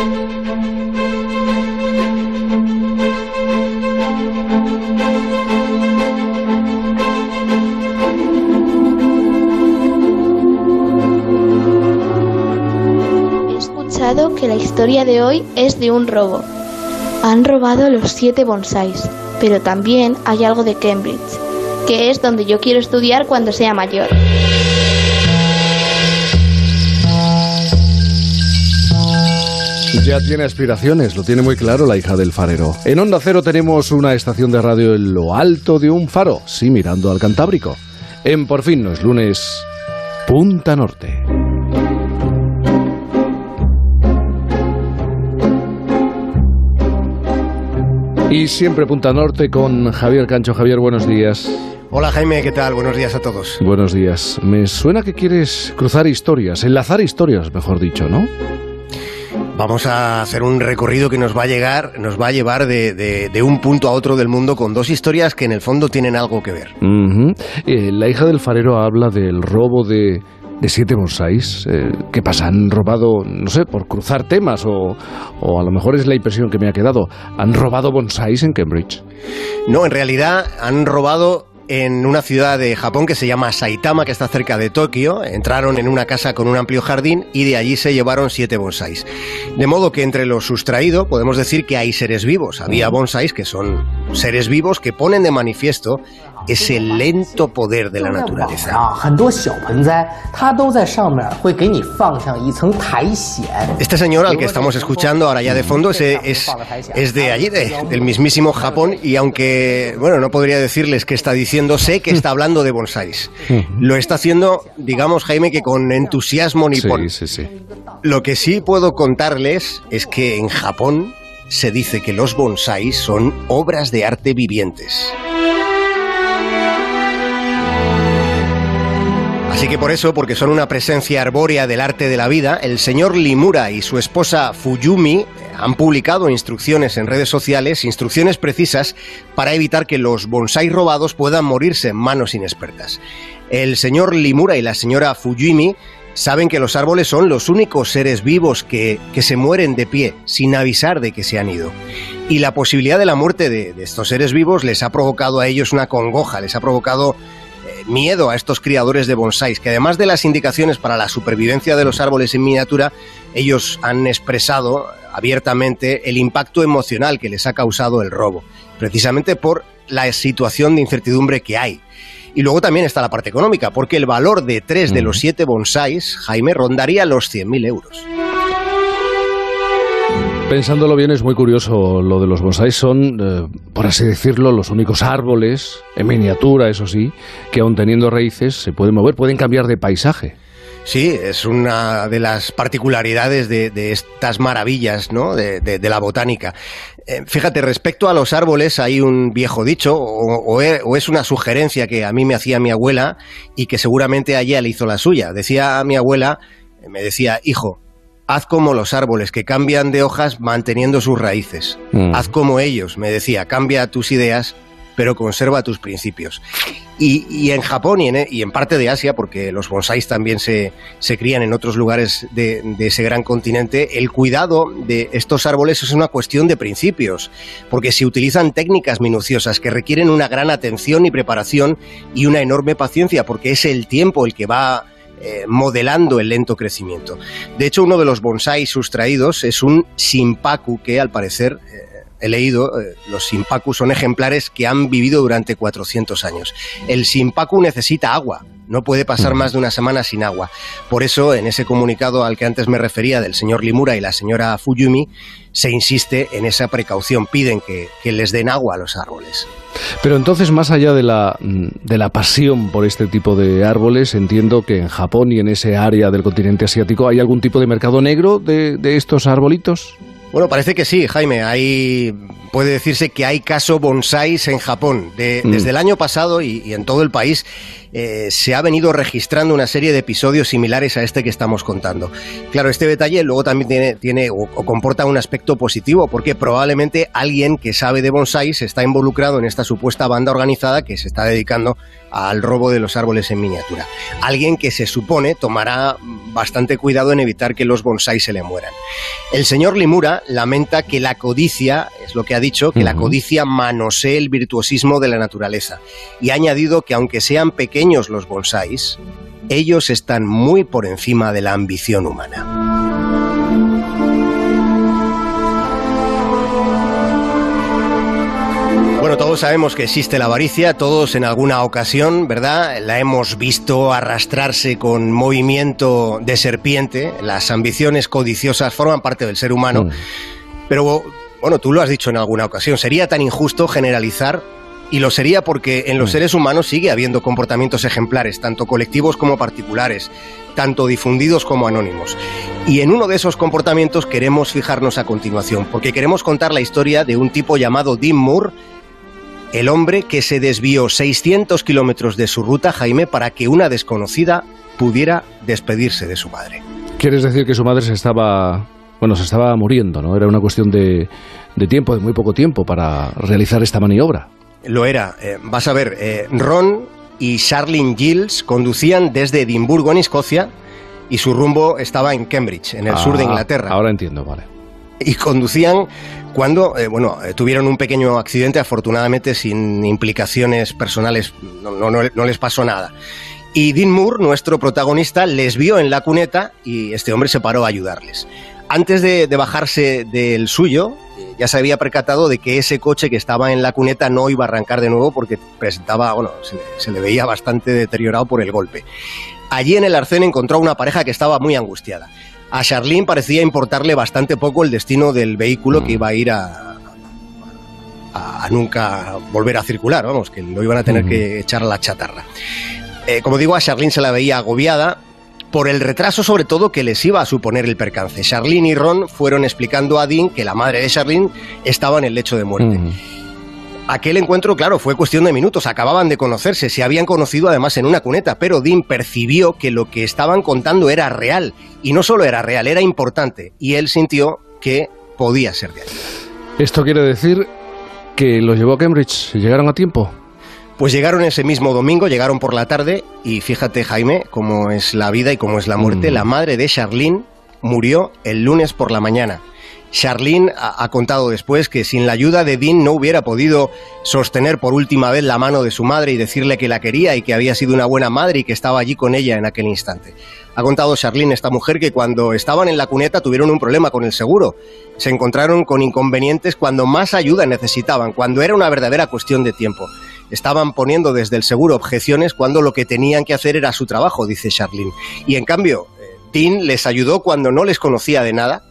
He escuchado que la historia de hoy es de un robo. Han robado los siete bonsáis, pero también hay algo de Cambridge, que es donde yo quiero estudiar cuando sea mayor. Ya tiene aspiraciones, lo tiene muy claro la hija del farero. En Onda Cero tenemos una estación de radio en lo alto de un faro, sí, mirando al Cantábrico. En Por fin no es lunes, Punta Norte. Y siempre Punta Norte con Javier Cancho. Javier, buenos días. Hola Jaime, ¿qué tal? Buenos días a todos. Buenos días. Me suena que quieres cruzar historias, enlazar historias, mejor dicho, ¿no? Vamos a hacer un recorrido que nos va a llegar, nos va a llevar de, de- de un punto a otro del mundo con dos historias que en el fondo tienen algo que ver. Eh, la hija del farero habla del robo de, de siete bonsáis. Eh, ¿Qué pasa? ¿Han robado, no sé, por cruzar temas? O, o a lo mejor es la impresión que me ha quedado. ¿Han robado bonsáis en Cambridge? No, en realidad han robado en una ciudad de Japón que se llama Saitama, que está cerca de Tokio. Entraron en una casa con un amplio jardín y de allí se llevaron siete bonsáis. De modo que entre lo sustraído podemos decir que hay seres vivos. Había bonsáis que son seres vivos que ponen de manifiesto ese lento poder de la naturaleza. Este señor al que estamos escuchando ahora ya de fondo es, es, es de allí, de, del mismísimo Japón, y aunque, bueno, no podría decirles que está diciendo sé que está hablando de bonsáis. Lo está haciendo, digamos, Jaime, que con entusiasmo nipón. Sí, sí, sí. Lo que sí puedo contarles es que en Japón se dice que los bonsáis son obras de arte vivientes. Así que por eso, porque son una presencia arbórea del arte de la vida, el señor Limura y su esposa Fuyumi han publicado instrucciones en redes sociales, instrucciones precisas para evitar que los bonsáis robados puedan morirse en manos inexpertas. El señor Limura y la señora Fuyumi saben que los árboles son los únicos seres vivos que, que se mueren de pie, sin avisar de que se han ido. Y la posibilidad de la muerte de, de estos seres vivos les ha provocado a ellos una congoja, les ha provocado eh, miedo a estos criadores de bonsáis, que además de las indicaciones para la supervivencia de los árboles en miniatura, ellos han expresado abiertamente el impacto emocional que les ha causado el robo, precisamente por la situación de incertidumbre que hay. Y luego también está la parte económica, porque el valor de tres de los siete bonsáis, Jaime, rondaría los 100.000 euros. Pensándolo bien, es muy curioso lo de los bonsáis. Son, eh, por así decirlo, los únicos árboles, en miniatura, eso sí, que aun teniendo raíces se pueden mover, pueden cambiar de paisaje. Sí, es una de las particularidades de, de estas maravillas ¿no? de, de- de la botánica. Eh, fíjate, respecto a los árboles hay un viejo dicho, o, o e- o es una sugerencia que a mí me hacía mi abuela y que seguramente a ella le hizo la suya. Decía a mi abuela, me decía, hijo, haz como los árboles que cambian de hojas manteniendo sus raíces. Mm. Haz como ellos, me decía, cambia tus ideas, pero conserva tus principios. Y, y en Japón y en, parte de Asia, porque los bonsáis también se, se crían en otros lugares de, ese gran continente, el cuidado de estos árboles es una cuestión de principios, porque se utilizan técnicas minuciosas que requieren una gran atención y preparación y una enorme paciencia, porque es el tiempo el que va eh, modelando el lento crecimiento. De hecho, uno de los bonsáis sustraídos es un simpaku que, al parecer, eh, he leído, eh, los simpaku son ejemplares que han vivido durante 400 años. El simpaku necesita agua, no puede pasar más de una semana sin agua. Por eso, en ese comunicado al que antes me refería del señor Limura y la señora Fuyumi, se insiste en esa precaución, piden que, que les den agua a los árboles. Pero entonces, más allá de la, mm, de la pasión por este tipo de árboles, entiendo que en Japón y en ese área del continente asiático hay algún tipo de mercado negro de, de estos arbolitos. Bueno, parece que sí, Jaime. Hay puede decirse que hay caso bonsáis en Japón. Mm. Desde el año pasado y, en todo el país eh, se ha venido registrando una serie de episodios similares a este que estamos contando. Claro, este detalle luego también tiene, tiene o, comporta un aspecto positivo, porque probablemente alguien que sabe de bonsáis está involucrado en esta supuesta banda organizada que se está dedicando al robo de los árboles en miniatura. Alguien que se supone tomará bastante cuidado en evitar que los bonsáis se le mueran. El señor Limura lamenta que la codicia, es lo que ha dicho, que la codicia manosee el virtuosismo de la naturaleza. Y ha añadido que aunque sean pequeños los bonsáis, ellos están muy por encima de la ambición humana. Bueno, todos sabemos que existe la avaricia, todos en alguna ocasión, ¿verdad? La hemos visto arrastrarse con movimiento de serpiente. Las ambiciones codiciosas forman parte del ser humano. Mm. Pero, bueno, tú lo has dicho en alguna ocasión, sería tan injusto generalizar y lo sería porque en los mm. seres humanos sigue habiendo comportamientos ejemplares, tanto colectivos como particulares, tanto difundidos como anónimos. Y en uno de esos comportamientos queremos fijarnos a continuación, porque queremos contar la historia de un tipo llamado Dean Moore, el hombre que se desvió 600 kilómetros de su ruta, Jaime, para que una desconocida pudiera despedirse de su madre. ¿Quieres decir que su madre se estaba, bueno, se estaba muriendo, ¿no? Era una cuestión de, tiempo, de muy poco tiempo para realizar esta maniobra. Lo era. Eh, vas a ver, eh, Ron y Charlene Giles conducían desde Edimburgo, en Escocia, y su rumbo estaba en Cambridge, en el sur de ah, Inglaterra. Ahora entiendo, vale. Y conducían cuando eh, bueno, eh, tuvieron un pequeño accidente, afortunadamente sin implicaciones personales, no, les pasó nada. Y Dean Moore, nuestro protagonista, les vio en la cuneta y este hombre se paró a ayudarles. Antes de, bajarse del suyo, eh, ya se había percatado de que ese coche que estaba en la cuneta no iba a arrancar de nuevo porque presentaba, bueno, se, le veía bastante deteriorado por el golpe. Allí en el arcén encontró a una pareja que estaba muy angustiada. A Charlene parecía importarle bastante poco el destino del vehículo que mm. iba a ir a, a, nunca volver a circular, vamos, que lo iban a tener que echar a la chatarra. Eh, como digo, a Charlene se la veía agobiada por el retraso sobre todo que les iba a suponer el percance. Charlene y Ron fueron explicando a Dean que la madre de Charlene estaba en el lecho de muerte. Aquel encuentro, claro, fue cuestión de minutos, acababan de conocerse, se habían conocido además en una cuneta, pero Dean percibió que lo que estaban contando era real, y no solo era real, era importante, y él sintió que podía ser de ¿Esto quiere decir que los llevó a Cambridge y llegaron a tiempo? Pues llegaron ese mismo domingo, llegaron por la tarde, y fíjate Jaime, cómo es la vida y cómo es la muerte, mm. la madre de Charlene murió el lunes por la mañana. Charlene ha, contado después que sin la ayuda de Dean no hubiera podido sostener por última vez la mano de su madre y decirle que la quería y que había sido una buena madre y que estaba allí con ella en aquel instante. Ha contado Charlene, esta mujer, que cuando estaban en la cuneta tuvieron un problema con el seguro. Se encontraron con inconvenientes cuando más ayuda necesitaban, cuando era una verdadera cuestión de tiempo. Estaban poniendo desde el seguro objeciones cuando lo que tenían que hacer era su trabajo, dice Charlene. Y en cambio, eh, Dean les ayudó cuando no les conocía de nada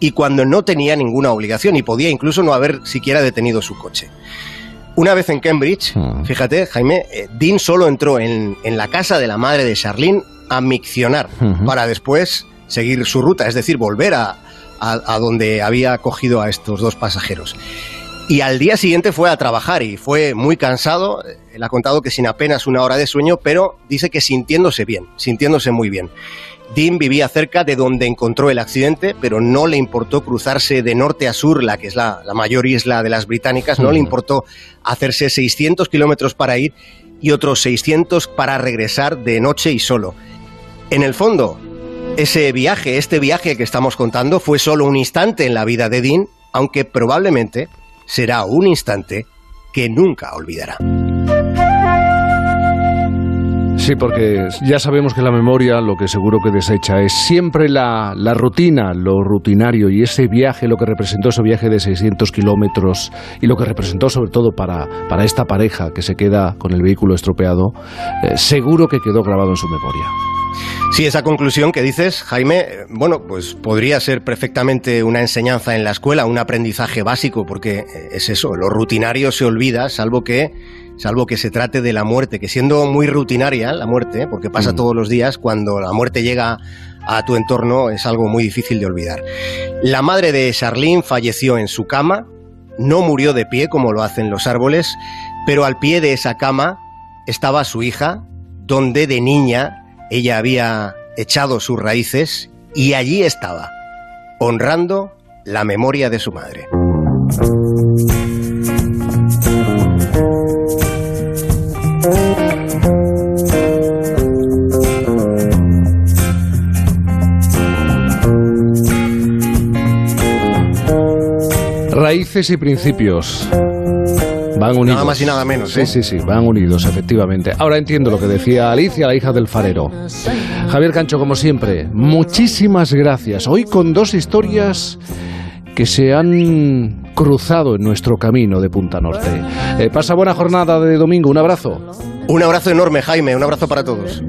y cuando no tenía ninguna obligación y podía incluso no haber siquiera detenido su coche. Una vez en Cambridge, hmm. fíjate, Jaime, eh, Dean solo entró en, la casa de la madre de Charlene a miccionar para después seguir su ruta, es decir, volver a, a, donde había cogido a estos dos pasajeros. Y al día siguiente fue a trabajar y fue muy cansado. Él ha contado que sin apenas una hora de sueño, pero dice que sintiéndose bien, sintiéndose muy bien. Dean vivía cerca de donde encontró el accidente, pero no le importó cruzarse de norte a sur, la que es la, mayor isla de las británicas, no le importó hacerse 600 kilómetros para ir y otros 600 para regresar de noche y solo. En el fondo, ese viaje, este viaje que estamos contando, fue solo un instante en la vida de Dean, aunque probablemente será un instante que nunca olvidará. Sí, porque ya sabemos que la memoria lo que seguro que desecha es siempre la, rutina, lo rutinario y ese viaje, lo que representó ese viaje de 600 kilómetros y lo que representó sobre todo para, para esta pareja que se queda con el vehículo estropeado, eh, seguro que quedó grabado en su memoria. Sí, esa conclusión que dices, Jaime, eh, bueno, pues podría ser perfectamente una enseñanza en la escuela, un aprendizaje básico, porque eh, es eso, lo rutinario se olvida, salvo que salvo que se trate de la muerte, que siendo muy rutinaria la muerte, porque pasa mm. todos los días, cuando la muerte llega a tu entorno es algo muy difícil de olvidar. La madre de Charlene falleció en su cama no murió de pie como lo hacen los árboles, pero al pie de esa cama estaba su hija, donde de niña ella había echado sus raíces y allí estaba, honrando la memoria de su madre. Raíces y principios. Van unidos. Nada más y nada menos. Sí, ¿eh? sí, sí, van unidos, efectivamente. Ahora entiendo lo que decía Alicia, la hija del farero. Javier Cancho, como siempre, muchísimas gracias. Hoy con dos historias que se han cruzado en nuestro camino de Punta Norte. Eh, pasa buena jornada de domingo. Un abrazo. Un abrazo enorme, Jaime, un abrazo para todos.